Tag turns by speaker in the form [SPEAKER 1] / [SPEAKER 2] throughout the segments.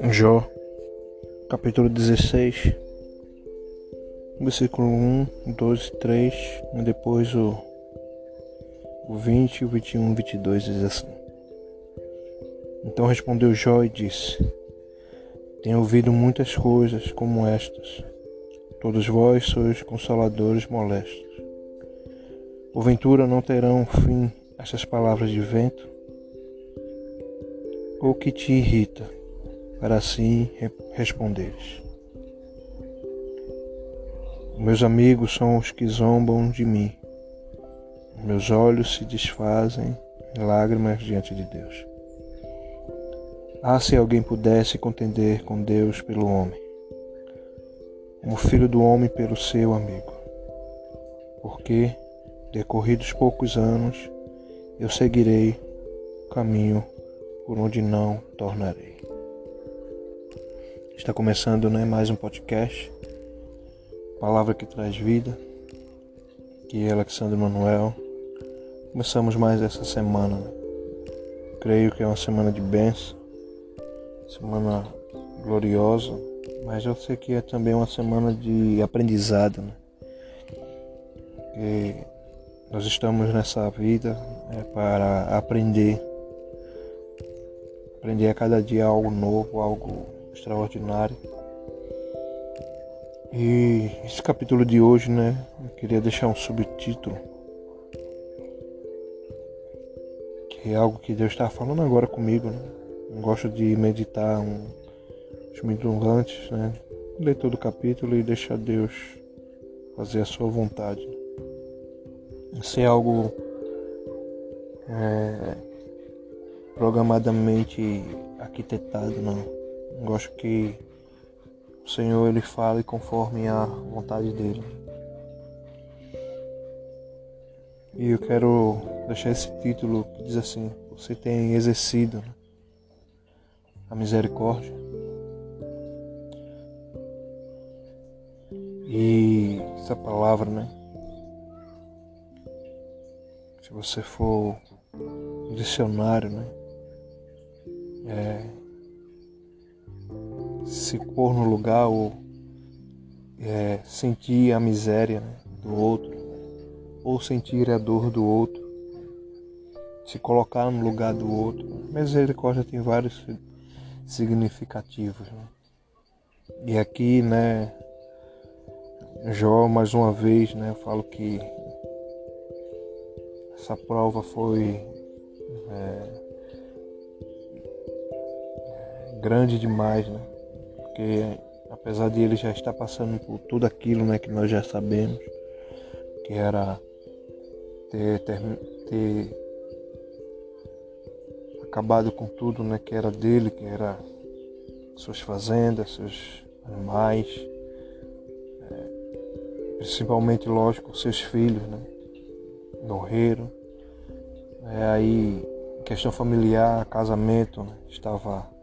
[SPEAKER 1] Jó, capítulo 16, versículo 1, 2 3, e depois o, o 20, o 21 e 22 diz assim. Então respondeu Jó e disse: Tenho ouvido muitas coisas como estas. Todos vós sois consoladores molestos. Porventura não terão fim estas palavras de vento? Ou que te irrita, para assim responderes? Meus amigos são os que zombam de mim. Meus olhos se desfazem em lágrimas diante de Deus. Ah, se alguém pudesse contender com Deus pelo homem, como filho do homem pelo seu amigo. Porque, decorridos poucos anos, eu seguirei o caminho por onde não tornarei. Está começando né, mais um podcast, Palavra que traz vida, que é Alexandre Manuel. Começamos mais essa semana. Né? Creio que é uma semana de bênção, semana gloriosa, mas eu sei que é também uma semana de aprendizado. Né? Nós estamos nessa vida né, para aprender aprender a cada dia algo novo, algo extraordinário. E esse capítulo de hoje, né, eu queria deixar um subtítulo que é algo que Deus está falando agora comigo, né? Eu gosto de meditar um, os minutos antes, né? Ler todo o capítulo e deixar Deus fazer a sua vontade. Isso é algo é, programadamente arquitetado, não. Gosto que o Senhor ele fale conforme a vontade dele. E eu quero deixar esse título que diz assim: Você tem exercido a misericórdia. E essa palavra, né? Se você for dicionário, né? é, se pôr no lugar ou é, sentir a miséria né, do outro, ou sentir a dor do outro, se colocar no lugar do outro. Misericórdia tem vários significativos. Né? E aqui, né, Jó, mais uma vez, né, eu falo que essa prova foi é, grande demais, né? Porque apesar de ele já estar passando por tudo aquilo, né, que nós já sabemos, que era ter, ter, ter acabado com tudo, né, que era dele, que era suas fazendas, seus animais, é, principalmente, lógico, seus filhos, né, morreram. É, aí, questão familiar, casamento, né, estava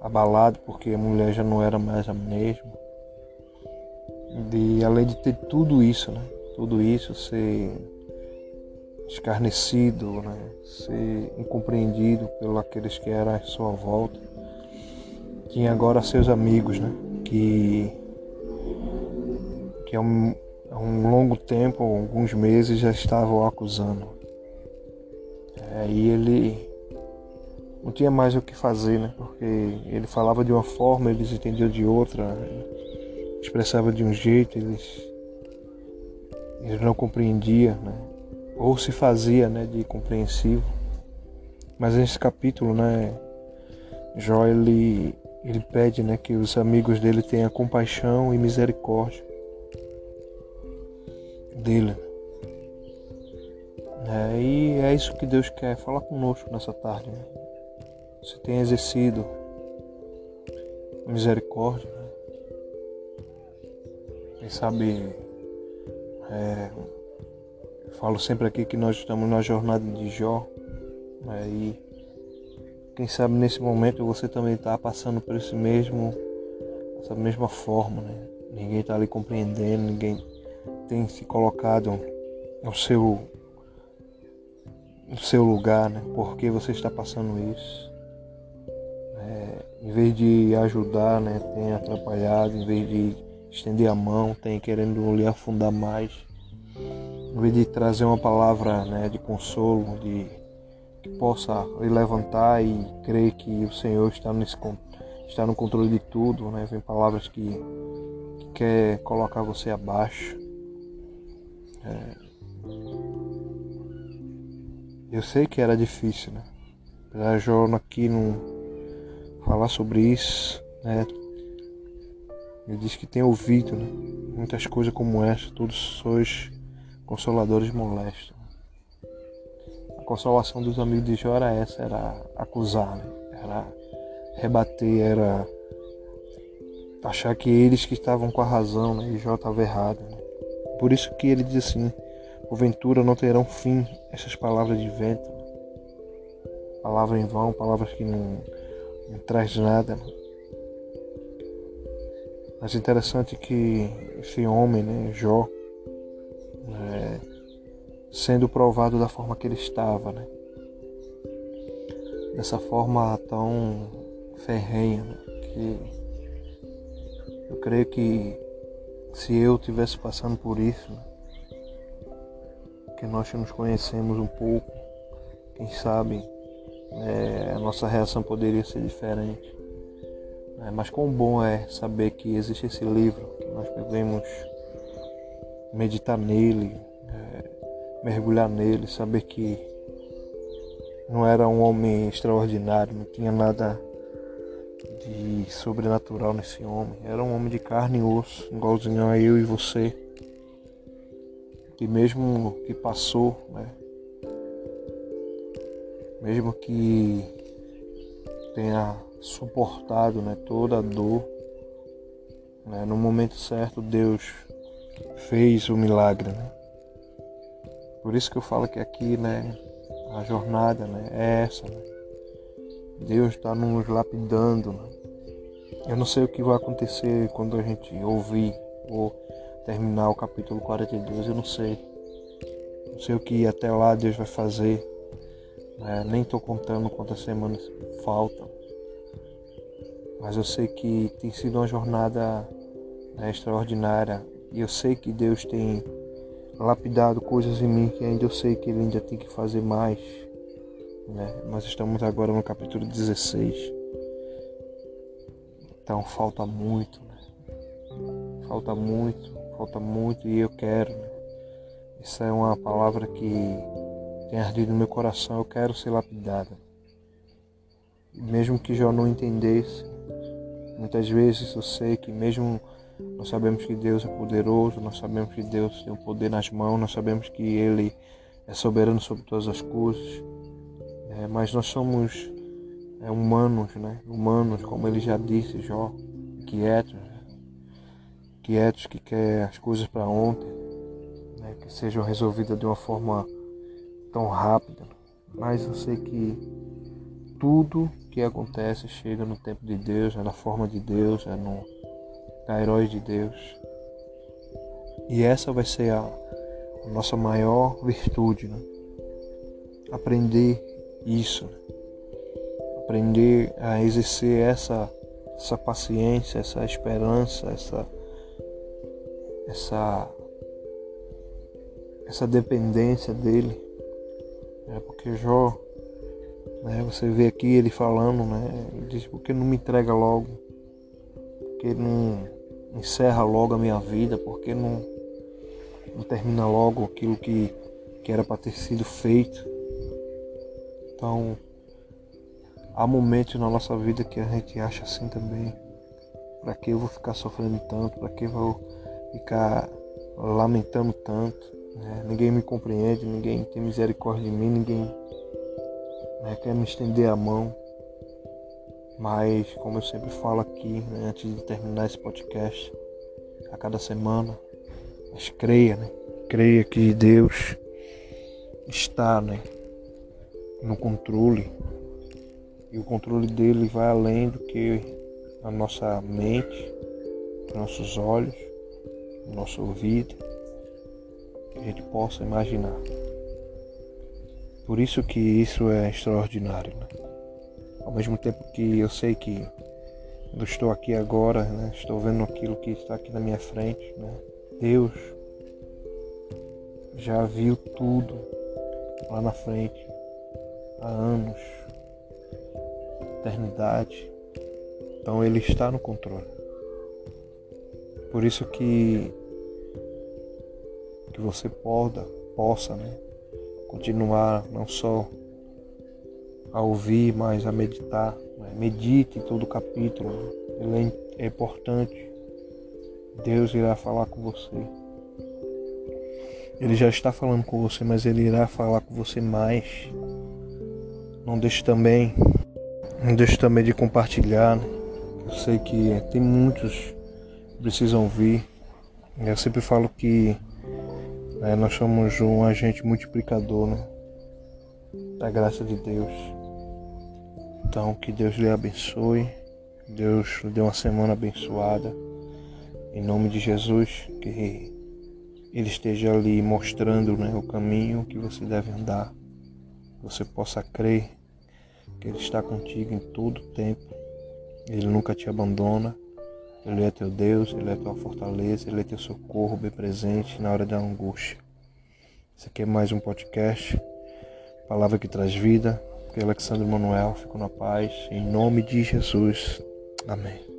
[SPEAKER 1] abalado porque a mulher já não era mais a mesma. E além de ter tudo isso, né? Tudo isso, ser escarnecido, né? ser incompreendido pelos aqueles que eram à sua volta. Tinha agora seus amigos, né? Que, que há um, há um longo tempo, alguns meses, já estavam acusando. Aí ele não tinha mais o que fazer, né? Porque ele falava de uma forma, eles entendiam de outra, expressava de um jeito, eles, eles não compreendiam, né? Ou se fazia, né, de compreensivo. Mas nesse capítulo, né, Jó ele, ele pede, né, que os amigos dele tenham compaixão e misericórdia dele. É, e é isso que Deus quer falar conosco nessa tarde. Né? Você tem exercido misericórdia. Né? Quem sabe, é, falo sempre aqui que nós estamos na jornada de Jó. Né? E quem sabe nesse momento você também está passando por esse mesmo, essa mesma forma. Né? Ninguém está ali compreendendo, ninguém tem se colocado no seu no seu lugar, né? Por que você está passando isso? Em vez de ajudar, né, tem atrapalhado, em vez de estender a mão, tem querendo lhe afundar mais. Em vez de trazer uma palavra né, de consolo, de que possa lhe levantar e crer que o Senhor está, nesse, está no controle de tudo, né? Vem palavras que, que quer colocar você abaixo. É... Eu sei que era difícil, né? Apesar aqui não falar sobre isso, né? Ele diz que tem ouvido né? muitas coisas como essa, todos sois consoladores molestos. A consolação dos amigos de Jó era essa, era acusar, né? era rebater, era achar que eles que estavam com a razão né? e Jó estava errado. Né? Por isso que ele diz assim, porventura não terão fim essas palavras de vento. Palavras em vão, palavras que não, não traz nada. Né? Mas interessante que esse homem, né, Jó, é, sendo provado da forma que ele estava, né? Dessa forma tão ferrenha, né? que eu creio que se eu tivesse passando por isso, que nós nos conhecemos um pouco, quem sabe é, a nossa reação poderia ser diferente. É, mas quão bom é saber que existe esse livro, que nós podemos meditar nele, é, mergulhar nele, saber que não era um homem extraordinário, não tinha nada de sobrenatural nesse homem. Era um homem de carne e osso, igualzinho a eu e você. Que mesmo que passou, né? Mesmo que tenha suportado né, toda a dor. Né? No momento certo, Deus fez o milagre. Né? Por isso que eu falo que aqui né, a jornada né, é essa. Né? Deus está nos lapidando. Né? Eu não sei o que vai acontecer quando a gente ouvir ou terminar o capítulo 42, eu não sei. Não sei o que até lá Deus vai fazer. Né? Nem estou contando quantas semanas faltam. Mas eu sei que tem sido uma jornada né, extraordinária e eu sei que Deus tem lapidado coisas em mim que ainda eu sei que Ele ainda tem que fazer mais. Né? Nós estamos agora no capítulo 16. Então falta muito. Né? Falta muito, falta muito e eu quero. Né? Isso é uma palavra que tem ardido no meu coração. Eu quero ser lapidado. Mesmo que Jó não entendesse, Muitas vezes eu sei que mesmo nós sabemos que Deus é poderoso, nós sabemos que Deus tem o poder nas mãos, nós sabemos que Ele é soberano sobre todas as coisas, é, mas nós somos é, humanos, né? Humanos, como Ele já disse, Jó, quietos, né? quietos que quer as coisas para ontem, né? que sejam resolvidas de uma forma tão rápida. Mas eu sei que tudo que acontece chega no tempo de Deus, é na forma de Deus, é no herói de Deus. E essa vai ser a, a nossa maior virtude, né? Aprender isso, né? aprender a exercer essa, essa paciência, essa esperança, essa, essa, essa dependência dele. É porque Jó né? Você vê aqui ele falando, né? Ele diz, por que não me entrega logo? Por que não encerra logo a minha vida? Por que não, não termina logo aquilo que, que era para ter sido feito? Então, há momentos na nossa vida que a gente acha assim também. Para que eu vou ficar sofrendo tanto? Para que eu vou ficar lamentando tanto? Né? Ninguém me compreende, ninguém tem misericórdia de mim, ninguém né, quer me estender a mão, mas como eu sempre falo aqui, né, antes de terminar esse podcast, a cada semana, mas creia, né? Creia que Deus está, né, no controle e o controle dele vai além do que a nossa mente, os nossos olhos, nosso ouvido, a gente possa imaginar. Por isso que isso é extraordinário. Né? Ao mesmo tempo que eu sei que Eu estou aqui agora, né? estou vendo aquilo que está aqui na minha frente. Né? Deus já viu tudo lá na frente há anos, eternidade. Então Ele está no controle. Por isso que que você poda, possa, né, continuar não só a ouvir, mas a meditar. Né? Medite todo o capítulo. Né? Ele é, é importante. Deus irá falar com você. Ele já está falando com você, mas ele irá falar com você mais. Não deixe também, não deixe também de compartilhar. Né? Eu sei que tem muitos que precisam ouvir. Eu sempre falo que né, nós somos um agente multiplicador né, da graça de Deus. Então, que Deus lhe abençoe. Deus lhe dê uma semana abençoada. Em nome de Jesus, que Ele esteja ali mostrando né, o caminho que você deve andar. Você possa crer que Ele está contigo em todo o tempo. Ele nunca te abandona. Ele é teu Deus, Ele é tua fortaleza, Ele é teu socorro bem presente na hora da angústia. Esse aqui é mais um podcast, palavra que traz vida, que Alexandre Manuel. Fico na paz. Em nome de Jesus. Amém.